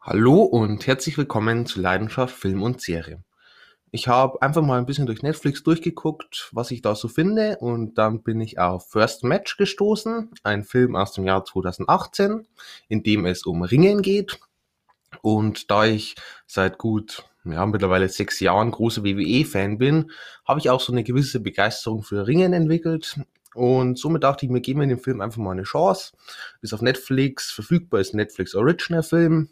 Hallo und herzlich willkommen zu Leidenschaft Film und Serie. Ich habe einfach mal ein bisschen durch Netflix durchgeguckt, was ich da so finde und dann bin ich auf First Match gestoßen, ein Film aus dem Jahr 2018, in dem es um Ringen geht. Und da ich seit gut, ja, mittlerweile sechs Jahren großer WWE-Fan bin, habe ich auch so eine gewisse Begeisterung für Ringen entwickelt. Und somit dachte ich mir, geben wir dem Film einfach mal eine Chance. Ist auf Netflix verfügbar, ist Netflix Original Film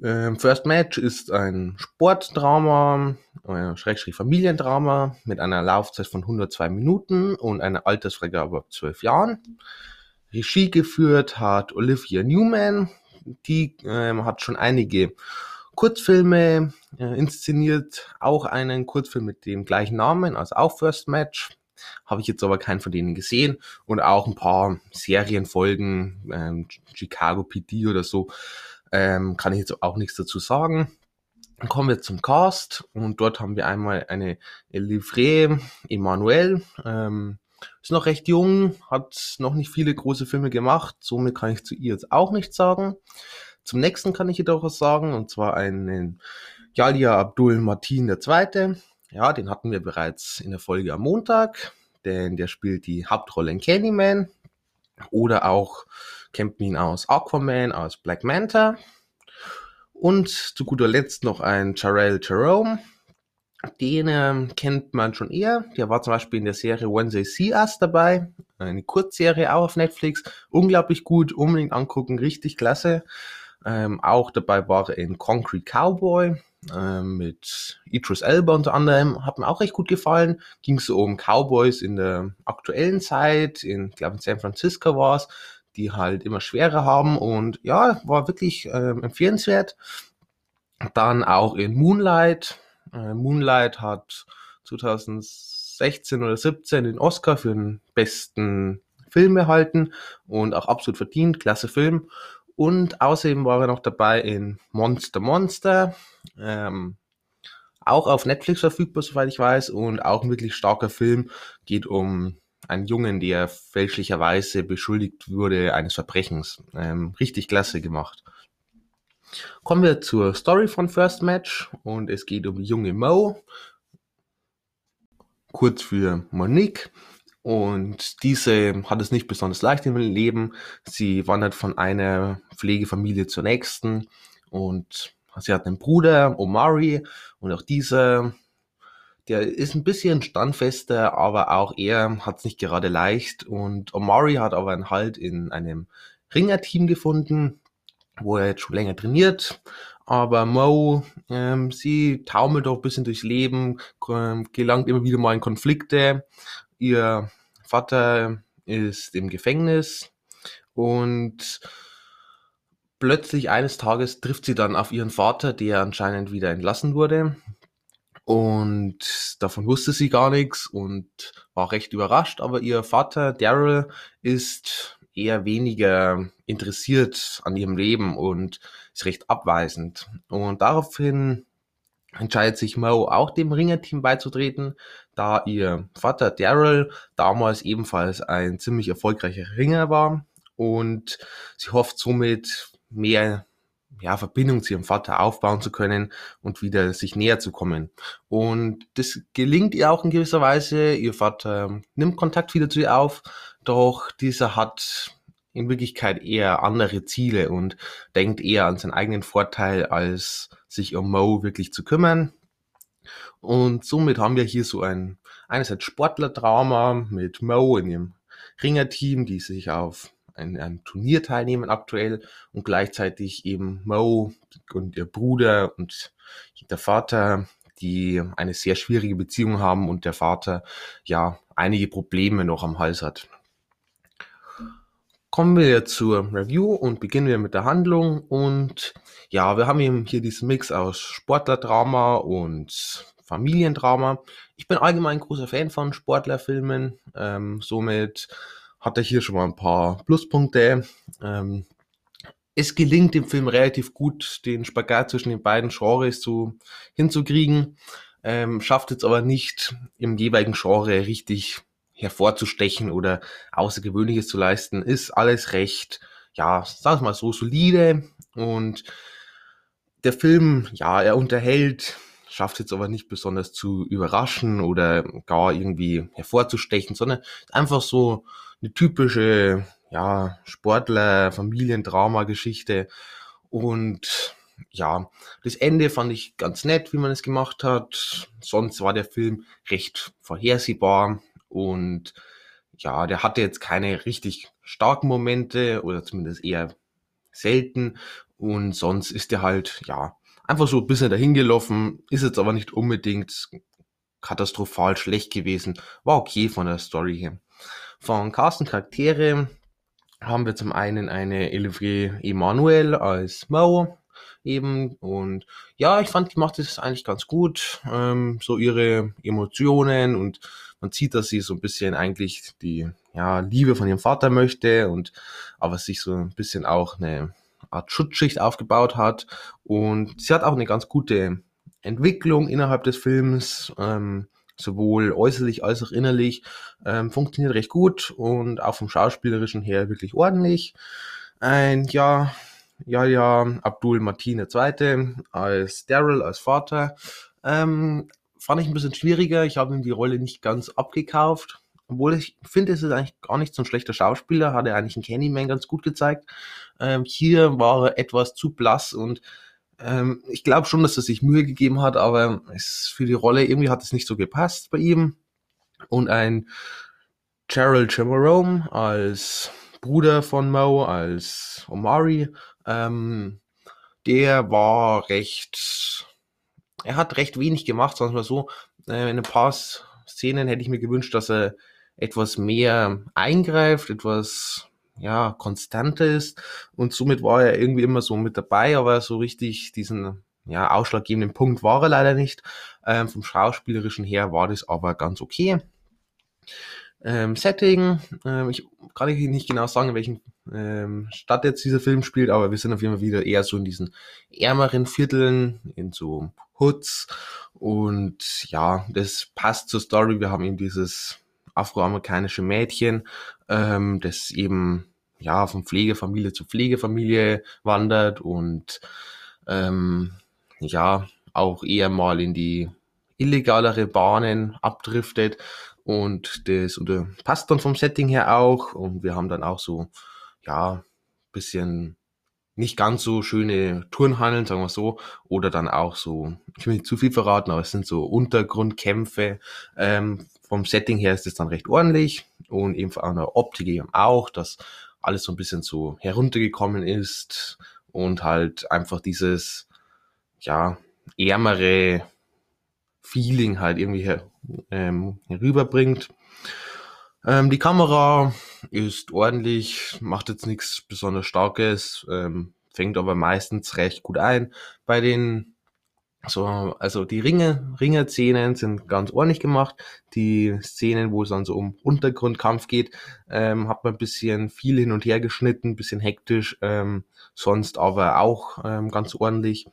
First Match ist ein Sportdrama, äh, Schrägstrich Familiendrama mit einer Laufzeit von 102 Minuten und einer Altersfreigabe ab 12 Jahren. Regie geführt hat Olivia Newman, die ähm, hat schon einige Kurzfilme äh, inszeniert, auch einen Kurzfilm mit dem gleichen Namen, also auch First Match. Habe ich jetzt aber keinen von denen gesehen und auch ein paar Serienfolgen, ähm, Chicago PD oder so, ähm, kann ich jetzt auch nichts dazu sagen. Dann kommen wir zum Cast und dort haben wir einmal eine Livre Emmanuel. Ähm, ist noch recht jung, hat noch nicht viele große Filme gemacht, somit kann ich zu ihr jetzt auch nichts sagen. Zum nächsten kann ich jedoch was sagen, und zwar einen Yalia Abdul Martin II. Ja, den hatten wir bereits in der Folge am Montag, denn der spielt die Hauptrolle in Candyman. Oder auch kennt man ihn aus Aquaman, aus Black Manta. Und zu guter Letzt noch ein Jarrell Jerome. Den äh, kennt man schon eher. Der war zum Beispiel in der Serie Wednesday See Us dabei. Eine Kurzserie auch auf Netflix. Unglaublich gut, unbedingt angucken, richtig klasse. Ähm, auch dabei war er in Concrete Cowboy äh, mit Idris Elba unter anderem. Hat mir auch recht gut gefallen. Ging so um Cowboys in der aktuellen Zeit. In, glaube in San Francisco war es die halt immer schwerer haben und ja, war wirklich äh, empfehlenswert. Dann auch in Moonlight. Äh, Moonlight hat 2016 oder 17 den Oscar für den besten Film erhalten und auch absolut verdient, klasse Film. Und außerdem war er noch dabei in Monster Monster, ähm, auch auf Netflix verfügbar, soweit ich weiß, und auch ein wirklich starker Film. Geht um einen Jungen, der fälschlicherweise beschuldigt wurde eines Verbrechens. Ähm, richtig klasse gemacht. Kommen wir zur Story von First Match und es geht um junge Mo, kurz für Monique. Und diese hat es nicht besonders leicht im Leben. Sie wandert von einer Pflegefamilie zur nächsten und sie hat einen Bruder, Omari, und auch dieser der ist ein bisschen standfester, aber auch er hat es nicht gerade leicht. Und Omari hat aber einen Halt in einem Ringerteam gefunden, wo er jetzt schon länger trainiert. Aber Mo, ähm, sie taumelt doch ein bisschen durchs Leben, ähm, gelangt immer wieder mal in Konflikte. Ihr Vater ist im Gefängnis und plötzlich eines Tages trifft sie dann auf ihren Vater, der anscheinend wieder entlassen wurde. Und davon wusste sie gar nichts und war recht überrascht, aber ihr Vater Daryl ist eher weniger interessiert an ihrem Leben und ist recht abweisend. Und daraufhin entscheidet sich Mo auch dem Ringerteam beizutreten, da ihr Vater Daryl damals ebenfalls ein ziemlich erfolgreicher Ringer war und sie hofft somit mehr ja, Verbindung zu ihrem Vater aufbauen zu können und wieder sich näher zu kommen. Und das gelingt ihr auch in gewisser Weise. Ihr Vater nimmt Kontakt wieder zu ihr auf, doch dieser hat in Wirklichkeit eher andere Ziele und denkt eher an seinen eigenen Vorteil, als sich um Mo wirklich zu kümmern. Und somit haben wir hier so ein einerseits Sportlerdrama mit Mo in ihrem Ringerteam, die sich auf ein, ein Turnier teilnehmen aktuell und gleichzeitig eben Mo und ihr Bruder und der Vater, die eine sehr schwierige Beziehung haben und der Vater ja einige Probleme noch am Hals hat. Kommen wir zur Review und beginnen wir mit der Handlung und ja, wir haben eben hier diesen Mix aus Sportlerdrama und Familiendrama. Ich bin allgemein großer Fan von Sportlerfilmen, ähm, somit hat er hier schon mal ein paar Pluspunkte. Ähm, es gelingt dem Film relativ gut, den Spagat zwischen den beiden Genres zu, hinzukriegen, ähm, schafft jetzt aber nicht im jeweiligen Genre richtig hervorzustechen oder Außergewöhnliches zu leisten. Ist alles recht ja, sag mal so, solide und der Film, ja, er unterhält, schafft jetzt aber nicht besonders zu überraschen oder gar irgendwie hervorzustechen, sondern einfach so eine typische, ja, Sportler, Familiendrama-Geschichte und ja, das Ende fand ich ganz nett, wie man es gemacht hat. Sonst war der Film recht vorhersehbar und ja, der hatte jetzt keine richtig starken Momente oder zumindest eher selten. Und sonst ist der halt, ja, einfach so ein bisschen dahin gelaufen, ist jetzt aber nicht unbedingt katastrophal schlecht gewesen. War okay von der Story her. Von Carsten Charaktere haben wir zum einen eine Elivre Emanuel als Mo eben und ja, ich fand, die macht das eigentlich ganz gut. Ähm, so ihre Emotionen und man sieht, dass sie so ein bisschen eigentlich die ja, Liebe von ihrem Vater möchte und aber sich so ein bisschen auch eine Art Schutzschicht aufgebaut hat. Und sie hat auch eine ganz gute Entwicklung innerhalb des Films, ähm, sowohl äußerlich als auch innerlich. Ähm, funktioniert recht gut und auch vom Schauspielerischen her wirklich ordentlich. Ein ja, ja, ja, Abdul Martin II. als Daryl, als Vater. Ähm, fand ich ein bisschen schwieriger. Ich habe ihm die Rolle nicht ganz abgekauft. Obwohl ich finde, es ist eigentlich gar nicht so ein schlechter Schauspieler, hat er eigentlich in Candyman ganz gut gezeigt. Ähm, hier war er etwas zu blass und ähm, ich glaube schon, dass er sich Mühe gegeben hat, aber es für die Rolle irgendwie hat es nicht so gepasst bei ihm. Und ein Gerald Chamarome als Bruder von Mo, als Omari, ähm, der war recht er hat recht wenig gemacht, sagen wir mal so. Äh, in ein paar Szenen hätte ich mir gewünscht, dass er etwas mehr eingreift, etwas ja, konstanter ist. Und somit war er irgendwie immer so mit dabei, aber so richtig diesen ja, ausschlaggebenden Punkt war er leider nicht. Ähm, vom Schauspielerischen her war das aber ganz okay. Ähm, Setting, ähm, ich kann ich nicht genau sagen, in welchem ähm, Stadt jetzt dieser Film spielt, aber wir sind auf jeden Fall wieder eher so in diesen ärmeren Vierteln, in so Hoods und ja, das passt zur Story. Wir haben eben dieses afroamerikanische Mädchen, ähm, das eben ja von Pflegefamilie zu Pflegefamilie wandert und ähm, ja auch eher mal in die illegalere Bahnen abdriftet und das oder passt dann vom Setting her auch und wir haben dann auch so ja bisschen nicht ganz so schöne Turnhallen, sagen wir so, oder dann auch so, ich will nicht zu viel verraten, aber es sind so Untergrundkämpfe. Ähm, vom Setting her ist es dann recht ordentlich und eben von der Optik eben auch, dass alles so ein bisschen so heruntergekommen ist und halt einfach dieses, ja, ärmere Feeling halt irgendwie her, ähm, herüberbringt. Ähm, die Kamera ist ordentlich, macht jetzt nichts besonders Starkes, ähm, fängt aber meistens recht gut ein. Bei den so, also die Ringe, Ringe-Szenen sind ganz ordentlich gemacht. Die Szenen, wo es dann so um Untergrundkampf geht, ähm, hat man ein bisschen viel hin und her geschnitten, ein bisschen hektisch, ähm, sonst aber auch ähm, ganz ordentlich.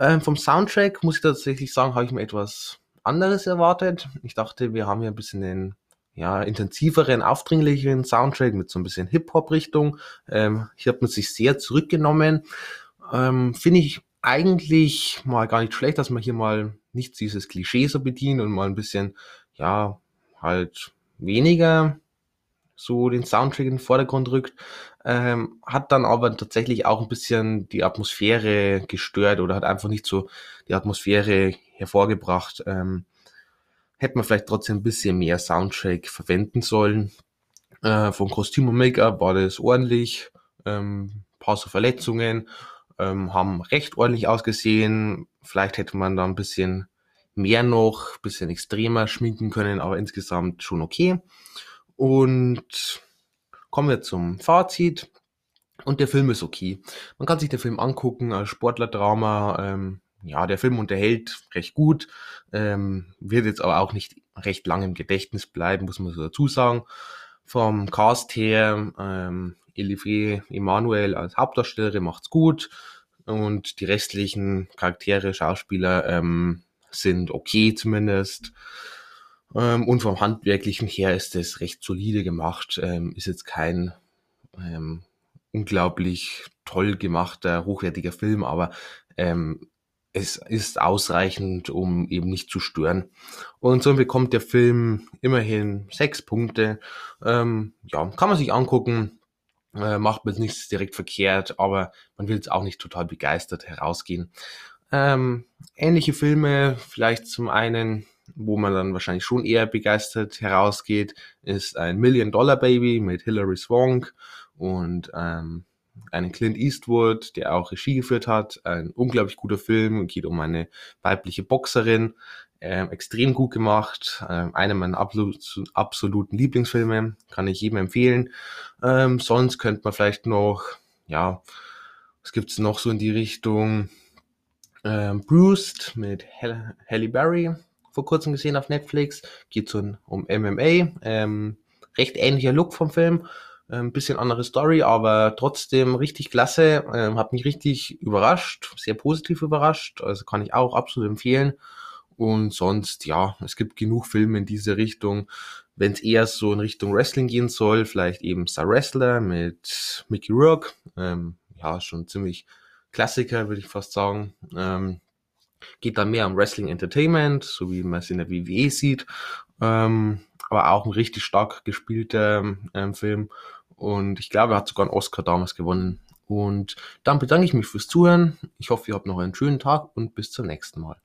Ähm, vom Soundtrack muss ich tatsächlich sagen, habe ich mir etwas anderes erwartet. Ich dachte, wir haben hier ein bisschen den ja, intensiveren, aufdringlicheren Soundtrack mit so ein bisschen Hip-Hop-Richtung. Ähm, hier hat man sich sehr zurückgenommen. Ähm, Finde ich eigentlich mal gar nicht schlecht, dass man hier mal nicht dieses Klischee so bedient und mal ein bisschen, ja, halt weniger so den Soundtrack in den Vordergrund rückt. Ähm, hat dann aber tatsächlich auch ein bisschen die Atmosphäre gestört oder hat einfach nicht so die Atmosphäre hervorgebracht. Ähm, hätte man vielleicht trotzdem ein bisschen mehr Soundtrack verwenden sollen. Äh, vom Kostüm und Make-up war das ordentlich. Ähm, paar so Verletzungen ähm, haben recht ordentlich ausgesehen. Vielleicht hätte man da ein bisschen mehr noch, bisschen extremer schminken können, aber insgesamt schon okay. Und kommen wir zum Fazit. Und der Film ist okay. Man kann sich den Film angucken als Sportlerdrama. Ähm, ja, der Film unterhält recht gut, ähm, wird jetzt aber auch nicht recht lang im Gedächtnis bleiben, muss man so dazu sagen. Vom Cast her, ähm, Elifre Emanuel als Hauptdarstellerin macht's gut und die restlichen Charaktere, Schauspieler ähm, sind okay zumindest. Ähm, und vom Handwerklichen her ist es recht solide gemacht, ähm, ist jetzt kein ähm, unglaublich toll gemachter, hochwertiger Film, aber ähm, es ist ausreichend, um eben nicht zu stören. Und so bekommt der Film immerhin sechs Punkte. Ähm, ja, kann man sich angucken. Äh, macht man nichts direkt verkehrt, aber man will jetzt auch nicht total begeistert herausgehen. Ähm, ähnliche Filme, vielleicht zum einen, wo man dann wahrscheinlich schon eher begeistert herausgeht, ist ein Million Dollar Baby mit Hilary Swank und ähm, einen Clint Eastwood, der auch Regie geführt hat. Ein unglaublich guter Film, geht um eine weibliche Boxerin. Ähm, extrem gut gemacht. Ähm, einer meiner absolut, absoluten Lieblingsfilme. Kann ich jedem empfehlen. Ähm, sonst könnte man vielleicht noch, ja, was gibt's noch so in die Richtung? Ähm, Bruce mit Halle Berry vor kurzem gesehen auf Netflix. Geht so um MMA. Ähm, recht ähnlicher Look vom Film. Ein bisschen andere Story, aber trotzdem richtig klasse. Ähm, hat mich richtig überrascht, sehr positiv überrascht. Also kann ich auch absolut empfehlen. Und sonst, ja, es gibt genug Filme in diese Richtung. Wenn es eher so in Richtung Wrestling gehen soll, vielleicht eben Star Wrestler mit Mickey Rourke. Ähm, ja, schon ziemlich Klassiker, würde ich fast sagen. Ähm, geht da mehr um Wrestling Entertainment, so wie man es in der WWE sieht. Ähm, aber auch ein richtig stark gespielter ähm, Film. Und ich glaube, er hat sogar einen Oscar damals gewonnen. Und dann bedanke ich mich fürs Zuhören. Ich hoffe, ihr habt noch einen schönen Tag und bis zum nächsten Mal.